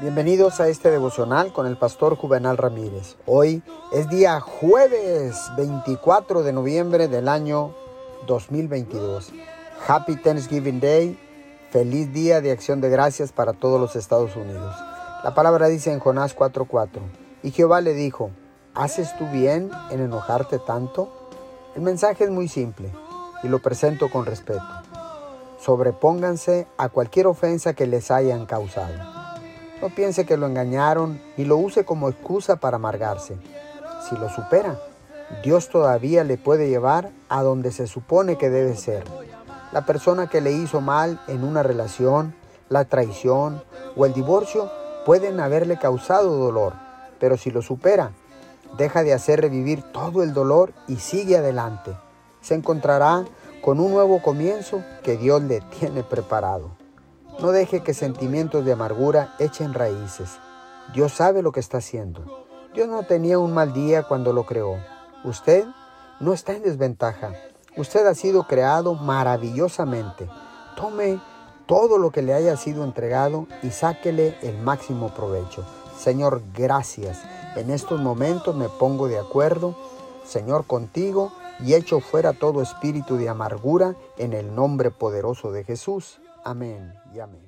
Bienvenidos a este devocional con el pastor Juvenal Ramírez. Hoy es día jueves 24 de noviembre del año 2022. Happy Thanksgiving Day. Feliz día de acción de gracias para todos los Estados Unidos. La palabra dice en Jonás 4:4. Y Jehová le dijo, ¿haces tú bien en enojarte tanto? El mensaje es muy simple y lo presento con respeto. Sobrepónganse a cualquier ofensa que les hayan causado. No piense que lo engañaron y lo use como excusa para amargarse. Si lo supera, Dios todavía le puede llevar a donde se supone que debe ser. La persona que le hizo mal en una relación, la traición o el divorcio pueden haberle causado dolor, pero si lo supera, deja de hacer revivir todo el dolor y sigue adelante. Se encontrará con un nuevo comienzo que Dios le tiene preparado. No deje que sentimientos de amargura echen raíces. Dios sabe lo que está haciendo. Dios no tenía un mal día cuando lo creó. Usted no está en desventaja. Usted ha sido creado maravillosamente. Tome todo lo que le haya sido entregado y sáquele el máximo provecho. Señor, gracias. En estos momentos me pongo de acuerdo, Señor, contigo y echo fuera todo espíritu de amargura en el nombre poderoso de Jesús. Amén y amén.